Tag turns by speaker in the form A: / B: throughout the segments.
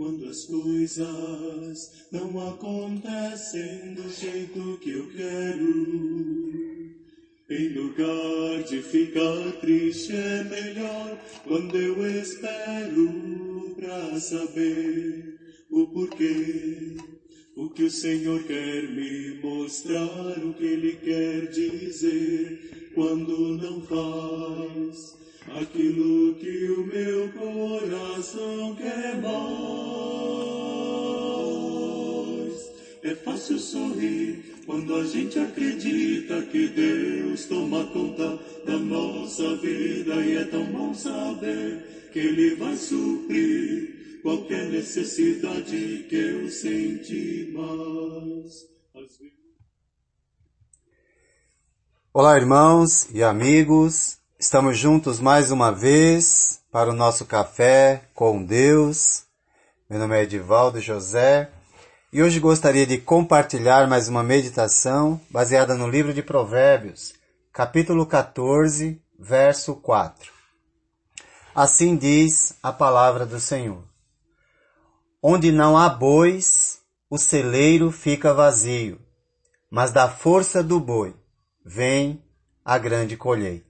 A: Quando as coisas não acontecem do jeito que eu quero. Em lugar de ficar triste é melhor quando eu espero pra saber o porquê. O que o Senhor quer me mostrar, o que Ele quer dizer quando não faz aquilo que o meu coração quer mais. É fácil sorrir quando a gente acredita que Deus toma conta da nossa vida e é tão bom saber que Ele vai suprir qualquer necessidade que eu senti mais.
B: Olá, irmãos e amigos. Estamos juntos mais uma vez para o nosso café com Deus. Meu nome é Edivaldo José e hoje gostaria de compartilhar mais uma meditação baseada no livro de Provérbios, capítulo 14, verso 4. Assim diz a palavra do Senhor: Onde não há bois, o celeiro fica vazio, mas da força do boi vem a grande colheita.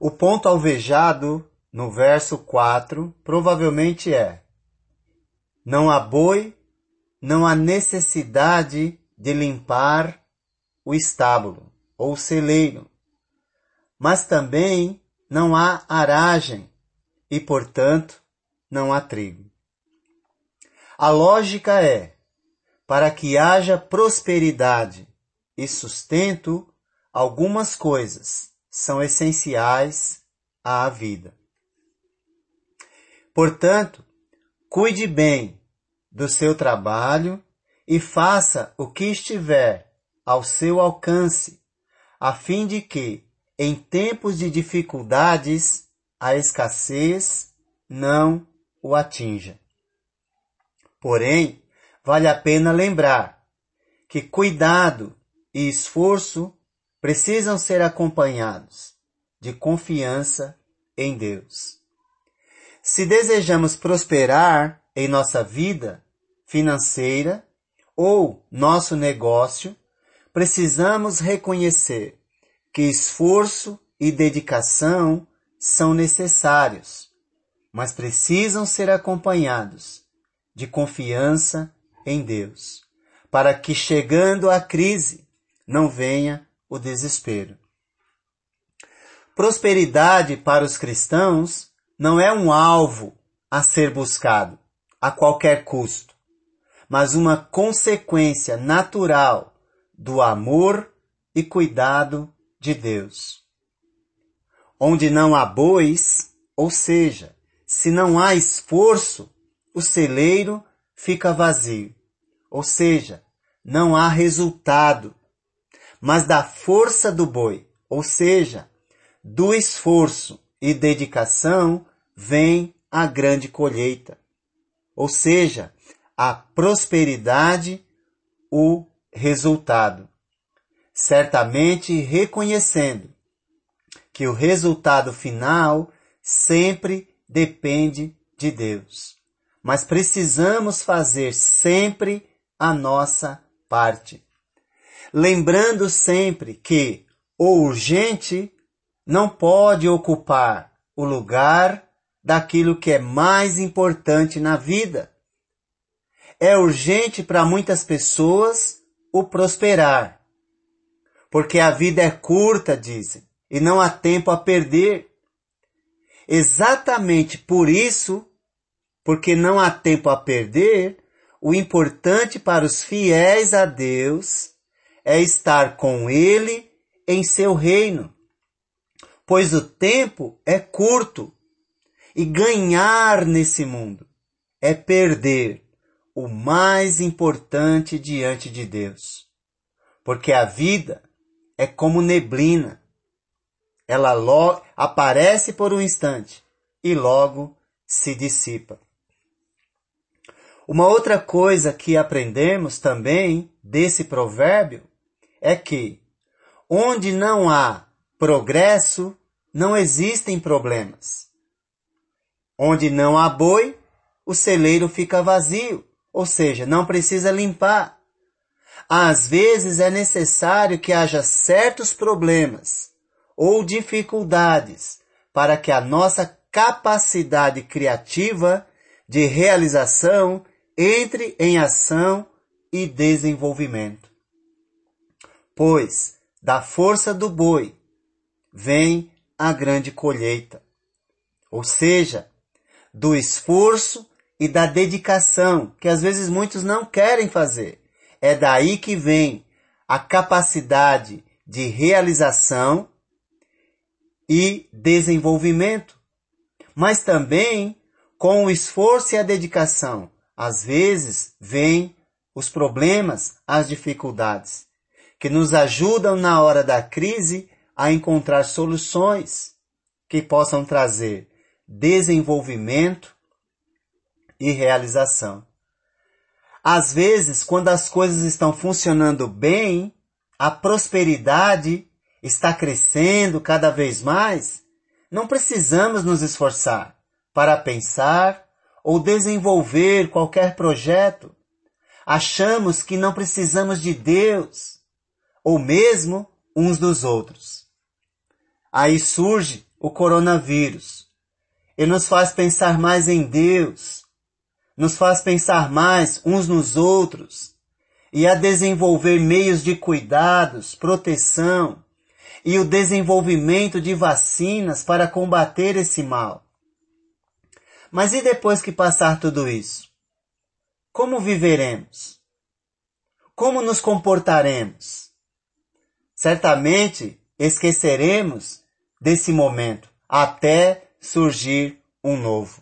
B: O ponto alvejado no verso 4 provavelmente é não há boi, não há necessidade de limpar o estábulo ou celeiro, mas também não há aragem e, portanto, não há trigo. A lógica é: para que haja prosperidade e sustento, algumas coisas são essenciais à vida. Portanto, cuide bem do seu trabalho e faça o que estiver ao seu alcance, a fim de que, em tempos de dificuldades, a escassez não o atinja. Porém, vale a pena lembrar que cuidado e esforço precisam ser acompanhados de confiança em Deus. Se desejamos prosperar em nossa vida, financeira ou nosso negócio, precisamos reconhecer que esforço e dedicação são necessários, mas precisam ser acompanhados de confiança em Deus, para que chegando a crise não venha o desespero. Prosperidade para os cristãos não é um alvo a ser buscado a qualquer custo mas uma consequência natural do amor e cuidado de Deus. Onde não há bois, ou seja, se não há esforço, o celeiro fica vazio, ou seja, não há resultado. Mas da força do boi, ou seja, do esforço e dedicação, vem a grande colheita. Ou seja, a prosperidade o resultado. Certamente reconhecendo que o resultado final sempre depende de Deus. Mas precisamos fazer sempre a nossa parte. Lembrando sempre que o urgente não pode ocupar o lugar daquilo que é mais importante na vida é urgente para muitas pessoas o prosperar. Porque a vida é curta, dizem, e não há tempo a perder. Exatamente por isso, porque não há tempo a perder, o importante para os fiéis a Deus é estar com Ele em seu reino, pois o tempo é curto e ganhar nesse mundo é perder o mais importante diante de Deus. Porque a vida é como neblina. Ela logo aparece por um instante e logo se dissipa. Uma outra coisa que aprendemos também desse provérbio é que onde não há progresso, não existem problemas. Onde não há boi, o celeiro fica vazio, ou seja, não precisa limpar. Às vezes é necessário que haja certos problemas ou dificuldades para que a nossa capacidade criativa de realização entre em ação e desenvolvimento. Pois da força do boi vem a grande colheita. Ou seja, do esforço e da dedicação que às vezes muitos não querem fazer. É daí que vem a capacidade de realização e desenvolvimento. Mas também com o esforço e a dedicação, às vezes vêm os problemas, as dificuldades, que nos ajudam na hora da crise a encontrar soluções que possam trazer desenvolvimento e realização. Às vezes, quando as coisas estão funcionando bem, a prosperidade está crescendo cada vez mais, não precisamos nos esforçar para pensar ou desenvolver qualquer projeto. Achamos que não precisamos de Deus ou mesmo uns dos outros. Aí surge o coronavírus e nos faz pensar mais em Deus, nos faz pensar mais uns nos outros e a desenvolver meios de cuidados, proteção e o desenvolvimento de vacinas para combater esse mal. Mas e depois que passar tudo isso? Como viveremos? Como nos comportaremos? Certamente esqueceremos desse momento até surgir um novo.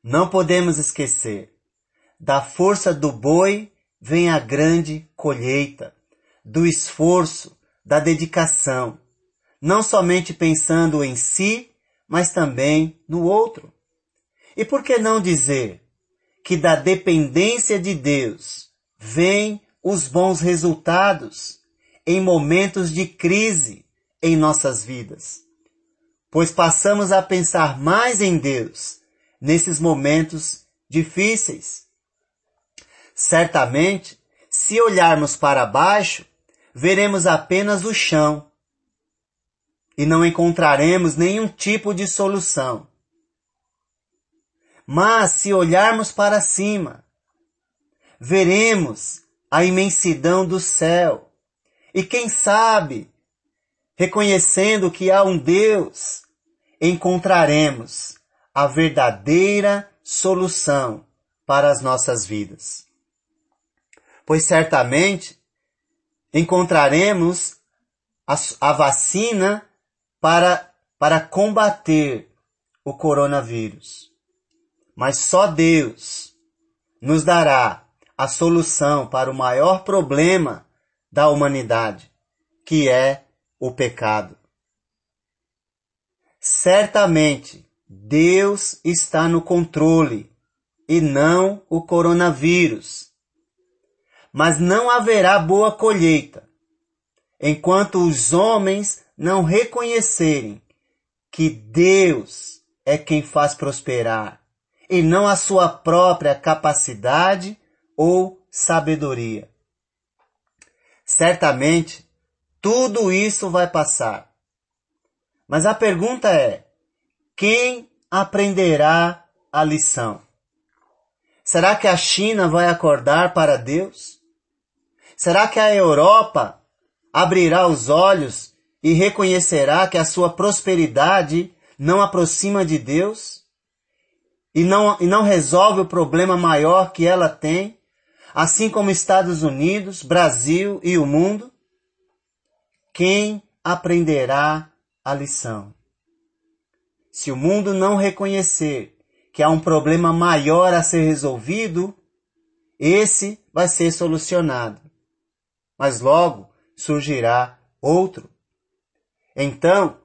B: Não podemos esquecer, da força do boi vem a grande colheita, do esforço, da dedicação, não somente pensando em si, mas também no outro. E por que não dizer que da dependência de Deus vêm os bons resultados em momentos de crise em nossas vidas? Pois passamos a pensar mais em Deus nesses momentos difíceis. Certamente, se olharmos para baixo, veremos apenas o chão e não encontraremos nenhum tipo de solução. Mas se olharmos para cima, veremos a imensidão do céu. E quem sabe, reconhecendo que há um Deus, encontraremos a verdadeira solução para as nossas vidas. Pois certamente encontraremos a, a vacina para, para combater o coronavírus. Mas só Deus nos dará a solução para o maior problema da humanidade, que é o pecado. Certamente, Deus está no controle e não o coronavírus. Mas não haverá boa colheita enquanto os homens não reconhecerem que Deus é quem faz prosperar e não a sua própria capacidade ou sabedoria. Certamente, tudo isso vai passar. Mas a pergunta é, quem aprenderá a lição? Será que a China vai acordar para Deus? Será que a Europa abrirá os olhos e reconhecerá que a sua prosperidade não aproxima de Deus e não, e não resolve o problema maior que ela tem, assim como Estados Unidos, Brasil e o mundo? Quem aprenderá a lição? Se o mundo não reconhecer que há um problema maior a ser resolvido, esse vai ser solucionado. Mas logo surgirá outro. Então,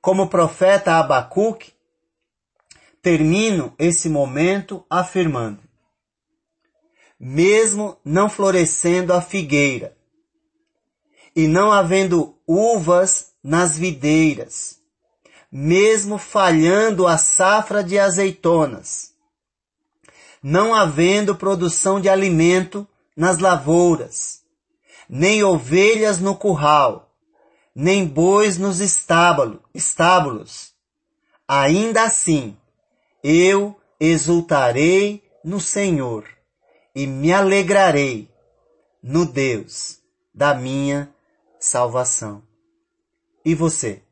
B: como profeta Abacuque, termino esse momento afirmando: mesmo não florescendo a figueira, e não havendo uvas nas videiras, mesmo falhando a safra de azeitonas, não havendo produção de alimento nas lavouras, nem ovelhas no curral, nem bois nos estábulo, estábulos. Ainda assim, eu exultarei no Senhor e me alegrarei no Deus da minha salvação. E você?